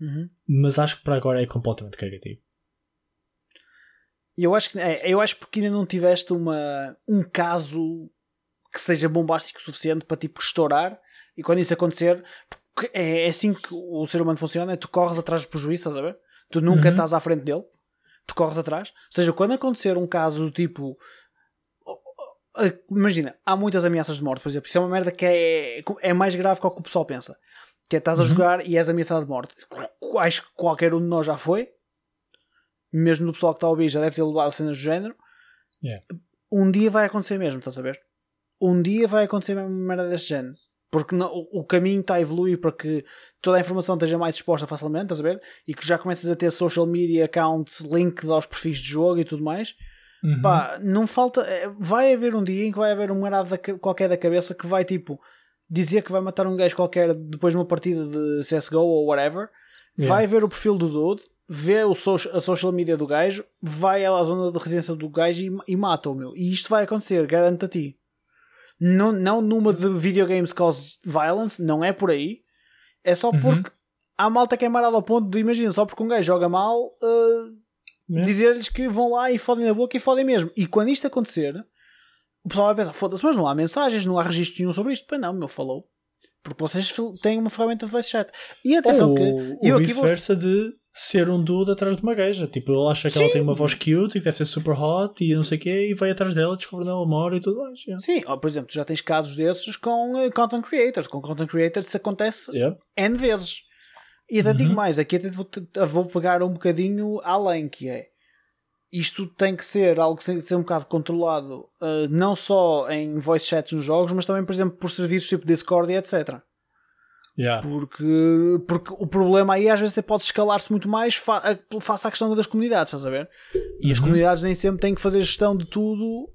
Uhum. mas acho que para agora é completamente cagativo. Eu acho que é, eu acho porque ainda não tiveste uma, um caso que seja bombástico o suficiente para tipo estourar e quando isso acontecer porque é, é assim que o ser humano funciona, é tu corres atrás dos prejuízos, estás a ver? Tu nunca Uhum. estás à frente dele, tu corres atrás. Ou seja, quando acontecer um caso do tipo imagina, há muitas ameaças de morte, por exemplo, isso é uma merda que é, é mais grave que o que o pessoal pensa. Que é estás a Uhum. jogar e és ameaçado de morte. Acho que qualquer um de nós já foi. Mesmo no pessoal que está a ouvir já deve ter levado cenas do género. Yeah. Um dia vai acontecer mesmo, estás a ver? Um dia vai acontecer mesmo uma merda deste género. Porque não- o, caminho está a evoluir para que toda a informação esteja mais exposta facilmente, estás a ver? E que já começas a ter social media accounts linked aos perfis de jogo e tudo mais. Uhum. Pá, não falta. é, Vai haver um dia em que vai haver um ca- qualquer da cabeça que vai tipo dizer que vai matar um gajo qualquer depois de uma partida de CSGO ou whatever. Yeah. Vai ver o perfil do Dude, vê o social, a social media do gajo, vai à zona de residência do gajo e, e mata-o, meu. E isto vai acontecer, garanto a ti. Não, não numa de videogames cause violence, não é por aí. É só Uhum. porque há malta que é marada ao ponto de, imagina, só porque um gajo joga mal, uh, Yeah. dizer-lhes que vão lá e fodem na boca e fodem mesmo. E quando isto acontecer, o pessoal vai pensar, foda-se, mas não há mensagens, não há registro nenhum sobre isto. Pois não, meu, falou. Porque vocês têm uma ferramenta de voice chat. E atenção Ou que. o eu aqui vou. vice-versa de ser um dude atrás de uma gaja. Tipo, ele acha que ela Sim. tem uma voz cute e que deve ser super hot e não sei o quê e vai atrás dela, descobre não amor e tudo mais. Yeah. Sim, ó, por exemplo, tu já tens casos desses com eh, content creators. Com content creators isso acontece Yep. N vezes. E até digo Uhum. mais, aqui até vou, vou pegar um bocadinho além, que é isto tem que ser algo que tem que ser um bocado controlado, uh, não só em voice chats nos jogos, mas também, por exemplo, por serviços tipo Discord e etc. Yeah. Porque, porque o problema aí às vezes até pode escalar-se muito mais fa a- face à questão das comunidades, estás a ver? E as Uhum. comunidades nem sempre têm que fazer gestão de tudo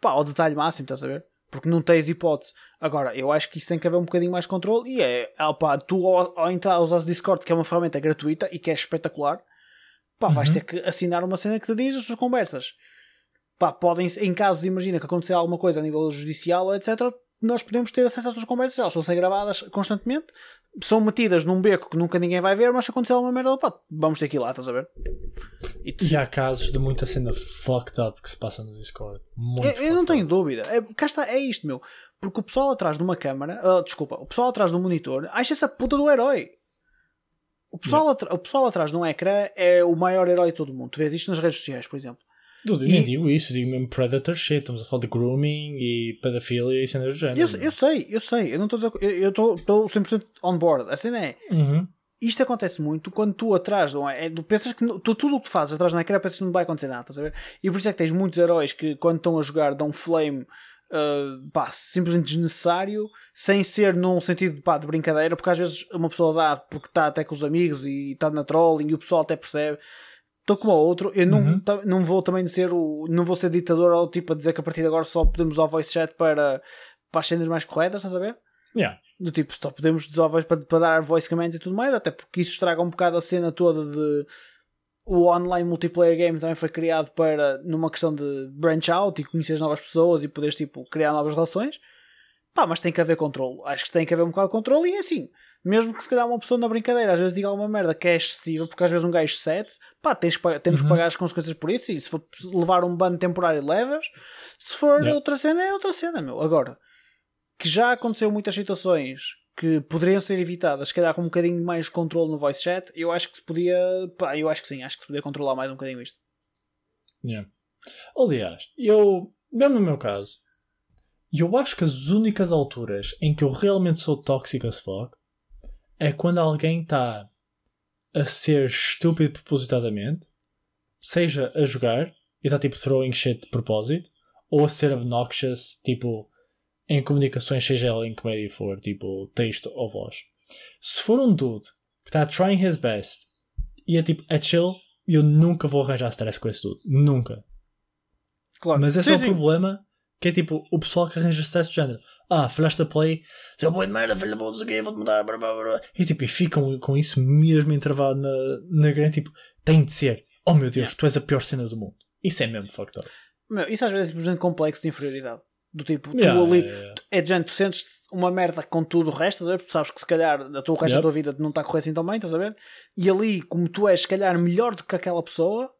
pá, ao detalhe máximo, estás a ver? Porque não tens hipótese. Agora, eu acho que isso tem que haver um bocadinho mais controle e é, ah, pá, tu ao, ao entrar usar o Discord, que é uma ferramenta gratuita e que é espetacular, pá, vais Uhum. ter que assinar uma cena que te diz as tuas conversas. Pá, podem, em casos, imagina que acontecer alguma coisa a nível judicial, etc., nós podemos ter acesso às tuas conversas, elas estão a ser gravadas constantemente, são metidas num beco que nunca ninguém vai ver, mas se acontecer alguma merda, pá, vamos ter que ir lá, estás a ver? E tu- E há casos de muita cena fucked up que se passa no Discord. Muito eu, eu não tenho up. dúvida. É, cá está, é isto, meu. Porque o pessoal atrás de uma câmara, ah, desculpa, o pessoal atrás de um monitor acha essa puta do herói. O pessoal, o pessoal atrás de um ecrã é o maior herói de todo o mundo. Tu vês isto nas redes sociais, por exemplo. Dude, E- nem digo isso, digo mesmo predator shit. Estamos a falar de grooming e pedofilia e cenas do género. Eu, eu sei, eu sei, eu não estou a dizer. Eu estou estou 100% on board. A cena é. Uhum. Isto acontece muito quando tu atrás, não é? É, tu pensas que tu, tudo o que tu fazes atrás do ecrã pensas que não vai acontecer nada, estás a ver? E por isso é que tens muitos heróis que quando estão a jogar dão flame ah, pá, simplesmente desnecessário, sem ser num sentido pá, de brincadeira, porque às vezes uma pessoa dá porque está até com os amigos e está na trolling e o pessoal até percebe. Estou como outro, eu não, Uhum. não vou também ser o. não vou ser ditador ao tipo a dizer que a partir de agora só podemos usar o voice chat para, para as cenas mais corretas, estás a ver? Yeah. Do tipo, só podemos usar voz para, para dar voice commands e tudo mais, até porque isso estraga um bocado a cena toda de. O online multiplayer game também foi criado para, numa questão de branch out e conhecer novas pessoas e poderes tipo, criar novas relações. Pá, mas tem que haver controle. Acho que tem que haver um bocado de controle e é assim. Mesmo que se calhar uma pessoa na brincadeira às vezes diga alguma merda que é excessiva, porque às vezes um gajo sete, pá, tens, que temos que Uhum. pagar as consequências por isso. E se for levar um ban temporário, levas. Se for Yeah. outra cena, é outra cena, meu. Agora, que já aconteceu muitas situações que poderiam ser evitadas, se calhar com um bocadinho mais controle no voice chat, eu acho que se podia, pá, eu acho que sim, acho que se podia controlar mais um bocadinho isto. Yeah. Aliás, eu, mesmo no meu caso, eu acho que as únicas alturas em que eu realmente sou tóxico as fuck é quando alguém está a ser estúpido propositadamente, seja a jogar e está tipo throwing shit de propósito, ou a ser obnoxious, tipo em comunicações, seja ela em que meio for, tipo texto ou voz. Se for um dude que está trying his best e é tipo, é chill, eu nunca vou arranjar stress com esse dude. Nunca. Claro. Mas esse Sim, é o sim. problema, que é tipo, o pessoal que arranja stress do género. Ah, falhaste a play, seu boi de merda, filho da puta, quê, vou-te mudar, blá, blá, blá. E tipo, e ficam com isso mesmo entravado na, na grande, tipo, tem de ser. Oh meu Deus, Yeah. tu és a pior cena do mundo. Isso é mesmo fucked up. Meu, isso às vezes é simplesmente complexo de inferioridade. Do tipo, Yeah, tu ali, yeah, yeah. é de gente, tu sentes uma merda com tudo o resto? Porque sabes que se calhar a tua, o resto da tua vida não está a correr assim tão bem, estás a ver? E ali, como tu és, se calhar, melhor do que aquela pessoa,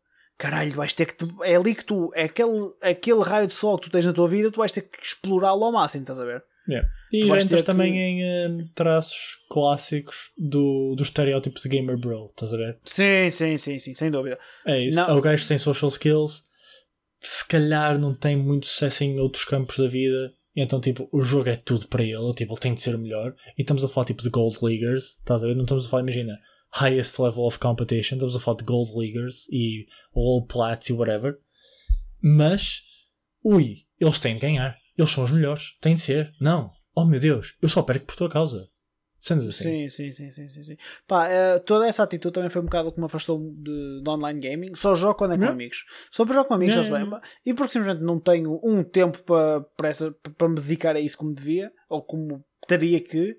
caralho, vais ter que. te- é ali que tu. É aquele, aquele raio de sol que tu tens na tua vida, tu vais ter que explorá-lo ao máximo, estás a ver? Yeah. E já entras também que- em hum, traços clássicos do, do estereótipo de gamer bro, estás a ver? Sim, sim, sim, sim, sem dúvida. É isso. Não. É o gajo sem social skills, se calhar não tem muito sucesso em outros campos da vida, então tipo, o jogo é tudo para ele, tipo, ele tem de ser o melhor. E estamos a falar tipo de Gold Leaguers, estás a ver? Não estamos a falar, imagina, highest level of competition, estamos a falar de Gold Leaguers e All Plats e whatever. Mas, ui, eles têm de ganhar. Eles são os melhores. Tem de ser. Não. Oh meu Deus, eu só perco por tua causa. Sendo assim. Sim, sim, sim, sim, sim, sim. Pá, eh, toda essa atitude também foi um bocado o que me afastou de, de online gaming. Só jogo quando é com Yeah. amigos. Só para jogar com amigos, Yeah, já se bem. E porque simplesmente não tenho um tempo para, para, essa, para me dedicar a isso como devia, ou como teria que.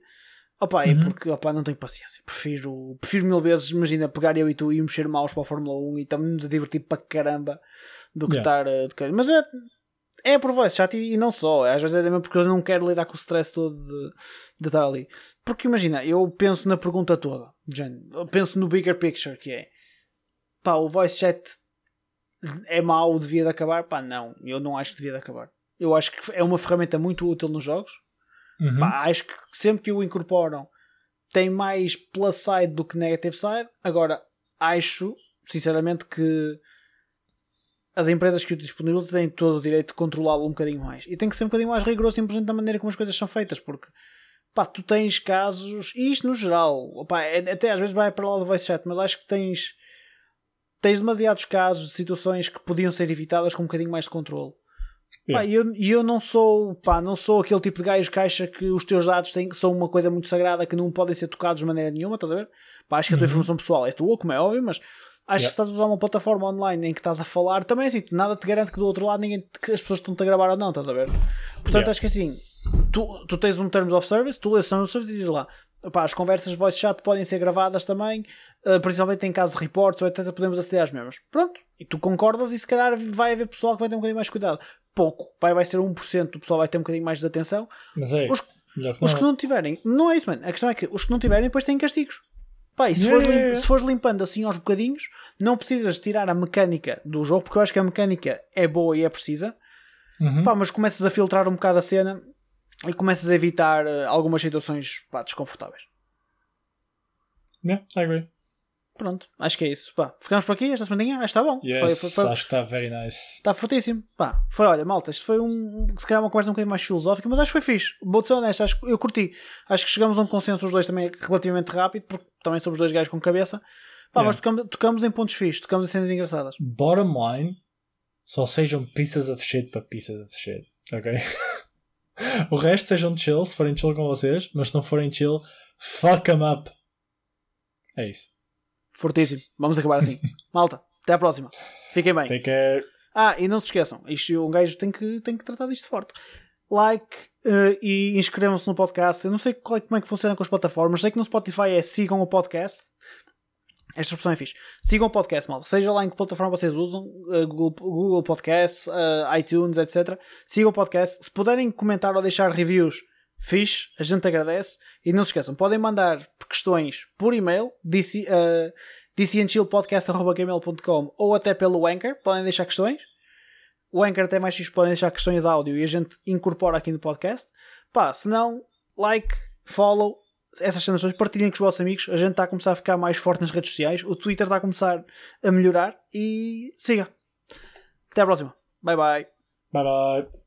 Opa, é Uhum. porque opa, não tenho paciência. Prefiro, prefiro mil vezes, imagina, pegar eu e tu e mexer maus para a Fórmula 1 e estamos a divertir para caramba do que Yeah. estar coisa. Mas é, é por voz chat e, e não só. Às vezes é mesmo porque eu não quero lidar com o stress todo de, de estar ali. Porque imagina, eu penso na pergunta toda, eu penso no bigger picture que é pá, o voice chat é mau, devia de acabar? Pá, não, eu não acho que devia de acabar. Eu acho que é uma ferramenta muito útil nos jogos. Uhum. Pá, acho que sempre que o incorporam tem mais plus side do que negative side. Agora, acho, sinceramente, que as empresas que o disponibilizam têm todo o direito de controlá-lo um bocadinho mais. E tem que ser um bocadinho mais rigoroso simplesmente da maneira como as coisas são feitas, porque pá, tu tens casos, e isto no geral, opá, é- até às vezes vai para lá do voice chat, mas acho que tens tens demasiados casos de situações que podiam ser evitadas com um bocadinho mais de controle. Pá, Yeah. e eu, eu não sou pá, não sou aquele tipo de gajo que acha que os teus dados têm, são uma coisa muito sagrada que não podem ser tocados de maneira nenhuma, estás a ver? Pá, acho que a tua Uhum. informação pessoal é tua, como é óbvio, mas acho que se estás a usar uma plataforma online em que estás a falar, também é assim, nada te garante que do outro lado ninguém, que as pessoas estão-te a gravar ou não, estás a ver? Portanto, Yeah. acho que assim, tu, tu tens um Terms of Service, tu lês o Terms of Service e dizes lá, pá, as conversas de voice chat podem ser gravadas também, uh, principalmente em caso de reportes ou etc, podemos aceder às mesmas. Pronto, e tu concordas e se calhar vai haver pessoal que vai ter um bocadinho mais cuidado. Pouco, vai, vai ser 1%, do pessoal vai ter um bocadinho mais de atenção. Mas é, Os- que Os não. que não tiverem, não é isso, mano. A questão é que os que não tiverem depois têm castigos. Pá, e se, Yeah, fores, yeah, yeah. se fores limpando assim aos bocadinhos, não precisas tirar a mecânica do jogo, porque eu acho que a mecânica é boa e é precisa. Uhum. Pá, mas começas a filtrar um bocado a cena e começas a evitar eh, algumas situações pá, desconfortáveis. Yeah, I agree. Pronto, acho que é isso. Pá, ficamos por aqui esta semaninha. Acho que está bom. Yes, Foi- foi- foi- acho que está very nice. Está fortíssimo. Pá, foi, olha, malta, isto foi um, se calhar uma conversa um bocadinho mais filosófica, mas acho que foi fixe. Vou ser honesto, acho que eu curti. Acho que chegamos a um consenso os dois também relativamente rápido, porque também somos dois gajos com cabeça. Pá, Yeah. mas tocamos, tocamos em pontos fixes, tocamos em cenas engraçadas. Bottom line, só sejam pieces of shit para pieces of shit, ok? o resto sejam chill, se forem chill com vocês, mas se não forem chill, fuck them up. É isso. Fortíssimo. Vamos acabar assim. malta, até à próxima. Fiquem bem. Take care. Ah, e não se esqueçam, isto, um gajo tem que, tem que tratar disto forte. Like eh, e inscrevam-se no podcast. Eu não sei qual é- como é que funciona com as plataformas. Sei que no Spotify é sigam o podcast. Esta expressão é fixe. Sigam o podcast, malta. Seja lá em que plataforma vocês usam, eh, Google, Google Podcast, eh, iTunes, etc. Sigam o podcast. Se puderem comentar ou deixar reviews, fixe, a gente agradece. E não se esqueçam, podem mandar questões por e-mail, dc, uh, ou até pelo Anchor, podem deixar questões. O Anchor até mais fixe, podem deixar questões áudio e a gente incorpora aqui no podcast. Pá, se não, like, follow, essas cenas, partilhem com os vossos amigos. A gente está a começar a ficar mais forte nas redes sociais. O Twitter está a começar a melhorar e siga. Até à próxima. Bye bye. Bye bye.